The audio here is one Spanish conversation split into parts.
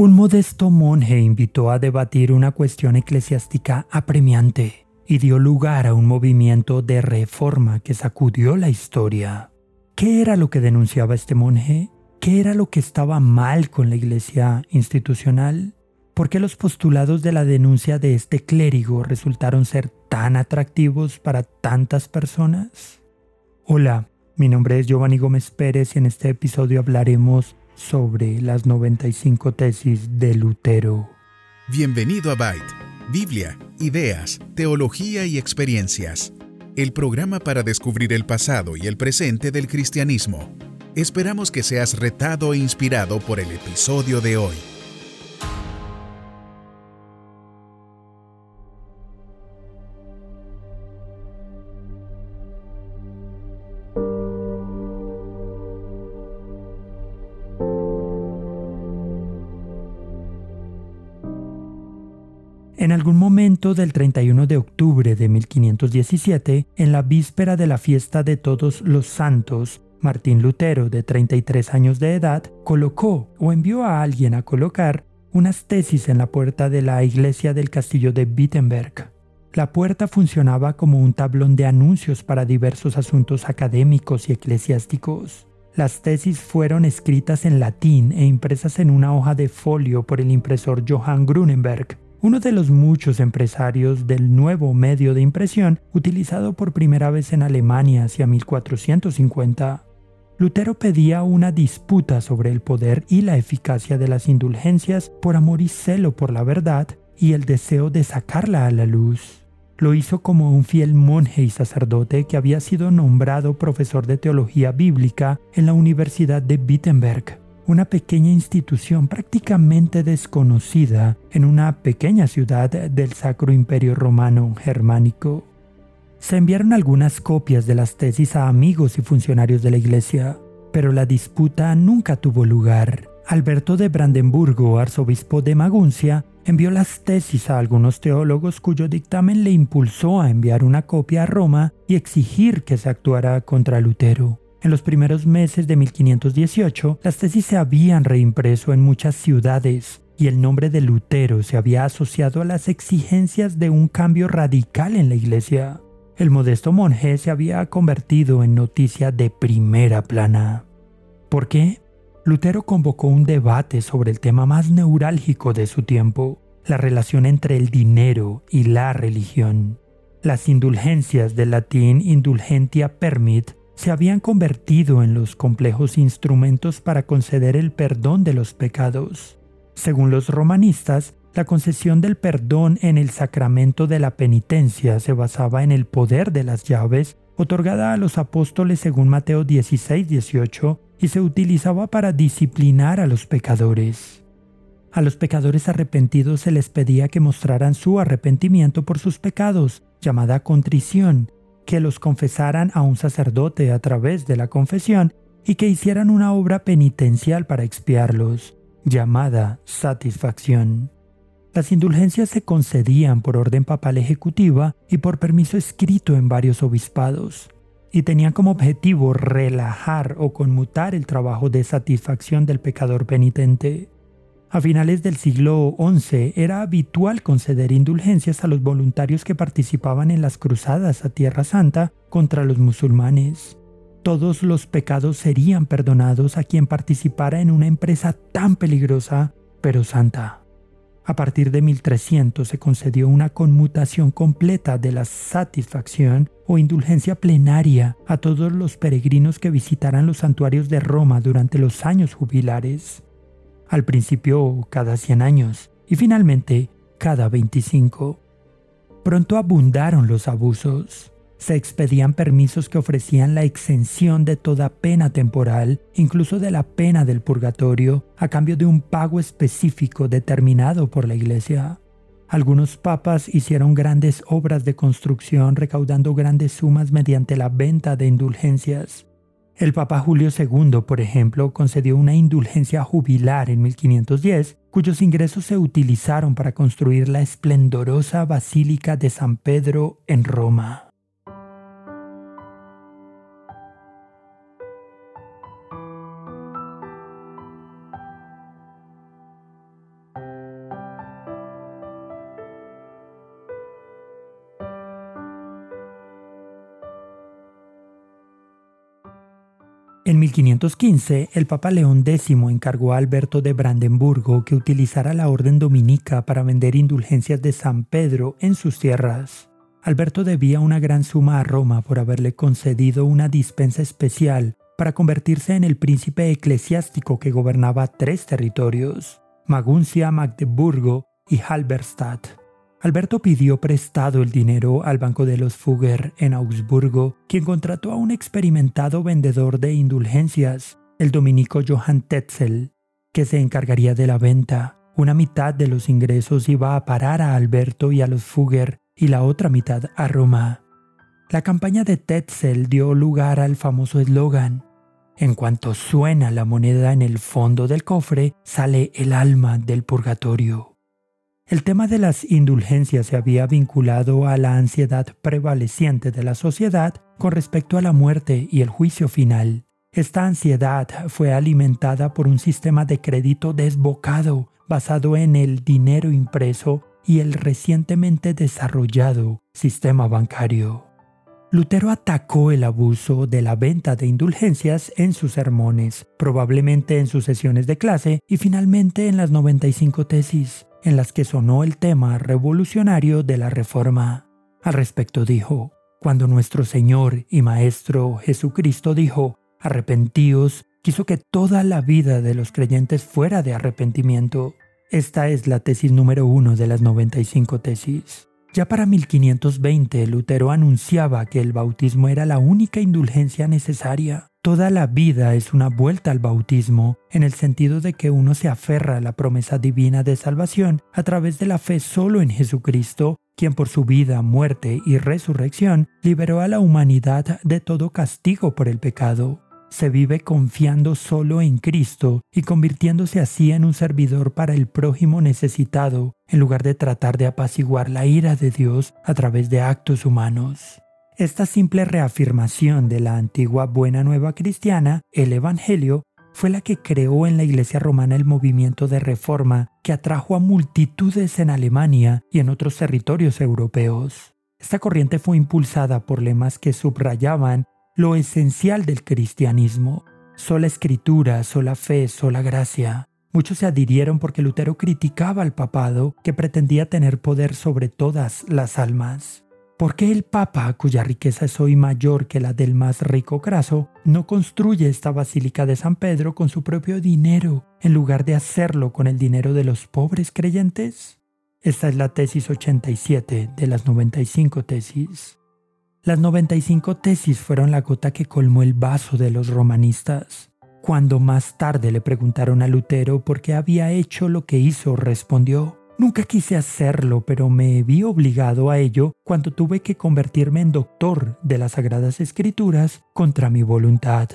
Un modesto monje invitó a debatir una cuestión eclesiástica apremiante y dio lugar a un movimiento de reforma que sacudió la historia. ¿Qué era lo que denunciaba este monje? ¿Qué era lo que estaba mal con la iglesia institucional? ¿Por qué los postulados de la denuncia de este clérigo resultaron ser tan atractivos para tantas personas? Hola, mi nombre es Giovanni Gómez Pérez y en este episodio hablaremos sobre las 95 tesis de Lutero. Bienvenido a Byte, Biblia, ideas, teología y experiencias. El programa para descubrir el pasado y el presente del cristianismo. Esperamos que seas retado e inspirado por el episodio de hoy. En algún momento del 31 de octubre de 1517, en la víspera de la fiesta de todos los santos, Martín Lutero, de 33 años de edad, colocó o envió a alguien a colocar unas tesis en la puerta de la iglesia del castillo de Wittenberg. La puerta funcionaba como un tablón de anuncios para diversos asuntos académicos y eclesiásticos. Las tesis fueron escritas en latín e impresas en una hoja de folio por el impresor Johann Grunenberg, uno de los muchos empresarios del nuevo medio de impresión utilizado por primera vez en Alemania hacia 1450. Lutero pedía una disputa sobre el poder y la eficacia de las indulgencias por amor y celo por la verdad y el deseo de sacarla a la luz. Lo hizo como un fiel monje y sacerdote que había sido nombrado profesor de teología bíblica en la Universidad de Wittenberg una pequeña institución prácticamente desconocida en una pequeña ciudad del Sacro Imperio Romano Germánico. Se enviaron algunas copias de las tesis a amigos y funcionarios de la iglesia, pero la disputa nunca tuvo lugar. Alberto de Brandenburgo, arzobispo de Maguncia, envió las tesis a algunos teólogos cuyo dictamen le impulsó a enviar una copia a Roma y exigir que se actuara contra Lutero. En los primeros meses de 1518, las tesis se habían reimpreso en muchas ciudades y el nombre de Lutero se había asociado a las exigencias de un cambio radical en la iglesia. El modesto monje se había convertido en noticia de primera plana. ¿Por qué? Lutero convocó un debate sobre el tema más neurálgico de su tiempo, la relación entre el dinero y la religión. Las indulgencias del latín indulgentia permit se habían convertido en los complejos instrumentos para conceder el perdón de los pecados. Según los romanistas, la concesión del perdón en el sacramento de la penitencia se basaba en el poder de las llaves otorgada a los apóstoles según Mateo 16, 18 y se utilizaba para disciplinar a los pecadores. A los pecadores arrepentidos se les pedía que mostraran su arrepentimiento por sus pecados, llamada contrición, que los confesaran a un sacerdote a través de la confesión y que hicieran una obra penitencial para expiarlos, llamada satisfacción. Las indulgencias se concedían por orden papal ejecutiva y por permiso escrito en varios obispados, y tenían como objetivo relajar o conmutar el trabajo de satisfacción del pecador penitente. A finales del siglo XI era habitual conceder indulgencias a los voluntarios que participaban en las cruzadas a Tierra Santa contra los musulmanes. Todos los pecados serían perdonados a quien participara en una empresa tan peligrosa, pero santa. A partir de 1300 se concedió una conmutación completa de la satisfacción o indulgencia plenaria a todos los peregrinos que visitaran los santuarios de Roma durante los años jubilares al principio cada 100 años y finalmente cada 25. Pronto abundaron los abusos. Se expedían permisos que ofrecían la exención de toda pena temporal, incluso de la pena del purgatorio, a cambio de un pago específico determinado por la Iglesia. Algunos papas hicieron grandes obras de construcción recaudando grandes sumas mediante la venta de indulgencias. El Papa Julio II, por ejemplo, concedió una indulgencia jubilar en 1510, cuyos ingresos se utilizaron para construir la esplendorosa Basílica de San Pedro en Roma. En 1515, el Papa León X encargó a Alberto de Brandenburgo que utilizara la orden dominica para vender indulgencias de San Pedro en sus tierras. Alberto debía una gran suma a Roma por haberle concedido una dispensa especial para convertirse en el príncipe eclesiástico que gobernaba tres territorios, Maguncia, Magdeburgo y Halberstadt. Alberto pidió prestado el dinero al Banco de los Fugger en Augsburgo, quien contrató a un experimentado vendedor de indulgencias, el dominico Johann Tetzel, que se encargaría de la venta. Una mitad de los ingresos iba a parar a Alberto y a los Fugger y la otra mitad a Roma. La campaña de Tetzel dio lugar al famoso eslogan, en cuanto suena la moneda en el fondo del cofre, sale el alma del purgatorio. El tema de las indulgencias se había vinculado a la ansiedad prevaleciente de la sociedad con respecto a la muerte y el juicio final. Esta ansiedad fue alimentada por un sistema de crédito desbocado basado en el dinero impreso y el recientemente desarrollado sistema bancario. Lutero atacó el abuso de la venta de indulgencias en sus sermones, probablemente en sus sesiones de clase y finalmente en las 95 tesis en las que sonó el tema revolucionario de la Reforma. Al respecto dijo, cuando nuestro Señor y Maestro Jesucristo dijo, arrepentíos, quiso que toda la vida de los creyentes fuera de arrepentimiento. Esta es la tesis número uno de las 95 tesis. Ya para 1520 Lutero anunciaba que el bautismo era la única indulgencia necesaria. Toda la vida es una vuelta al bautismo, en el sentido de que uno se aferra a la promesa divina de salvación a través de la fe solo en Jesucristo, quien por su vida, muerte y resurrección liberó a la humanidad de todo castigo por el pecado. Se vive confiando solo en Cristo y convirtiéndose así en un servidor para el prójimo necesitado, en lugar de tratar de apaciguar la ira de Dios a través de actos humanos. Esta simple reafirmación de la antigua buena nueva cristiana, el Evangelio, fue la que creó en la Iglesia romana el movimiento de reforma que atrajo a multitudes en Alemania y en otros territorios europeos. Esta corriente fue impulsada por lemas que subrayaban lo esencial del cristianismo, sola escritura, sola fe, sola gracia. Muchos se adhirieron porque Lutero criticaba al papado que pretendía tener poder sobre todas las almas. ¿Por qué el Papa, cuya riqueza es hoy mayor que la del más rico Craso, no construye esta Basílica de San Pedro con su propio dinero, en lugar de hacerlo con el dinero de los pobres creyentes? Esta es la tesis 87 de las 95 tesis. Las 95 tesis fueron la gota que colmó el vaso de los romanistas. Cuando más tarde le preguntaron a Lutero por qué había hecho lo que hizo, respondió, Nunca quise hacerlo, pero me vi obligado a ello cuando tuve que convertirme en doctor de las Sagradas Escrituras contra mi voluntad.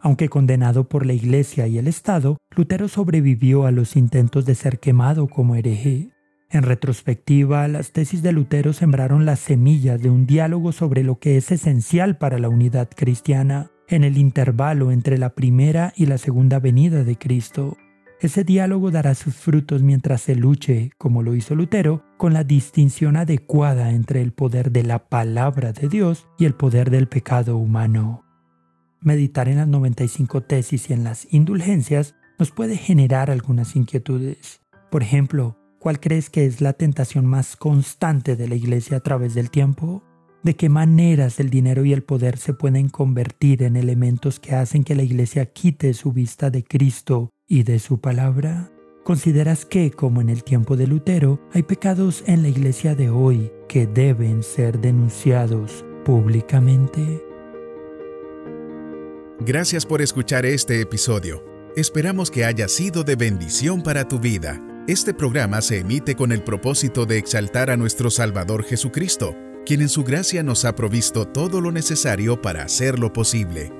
Aunque condenado por la Iglesia y el Estado, Lutero sobrevivió a los intentos de ser quemado como hereje. En retrospectiva, las tesis de Lutero sembraron las semillas de un diálogo sobre lo que es esencial para la unidad cristiana en el intervalo entre la primera y la segunda venida de Cristo. Ese diálogo dará sus frutos mientras se luche, como lo hizo Lutero, con la distinción adecuada entre el poder de la palabra de Dios y el poder del pecado humano. Meditar en las 95 tesis y en las indulgencias nos puede generar algunas inquietudes. Por ejemplo, ¿cuál crees que es la tentación más constante de la Iglesia a través del tiempo? ¿De qué maneras el dinero y el poder se pueden convertir en elementos que hacen que la Iglesia quite su vista de Cristo y de su palabra? ¿Consideras que, como en el tiempo de Lutero, hay pecados en la iglesia de hoy que deben ser denunciados públicamente? Gracias por escuchar este episodio. Esperamos que haya sido de bendición para tu vida. Este programa se emite con el propósito de exaltar a nuestro Salvador Jesucristo, quien en su gracia nos ha provisto todo lo necesario para hacerlo posible.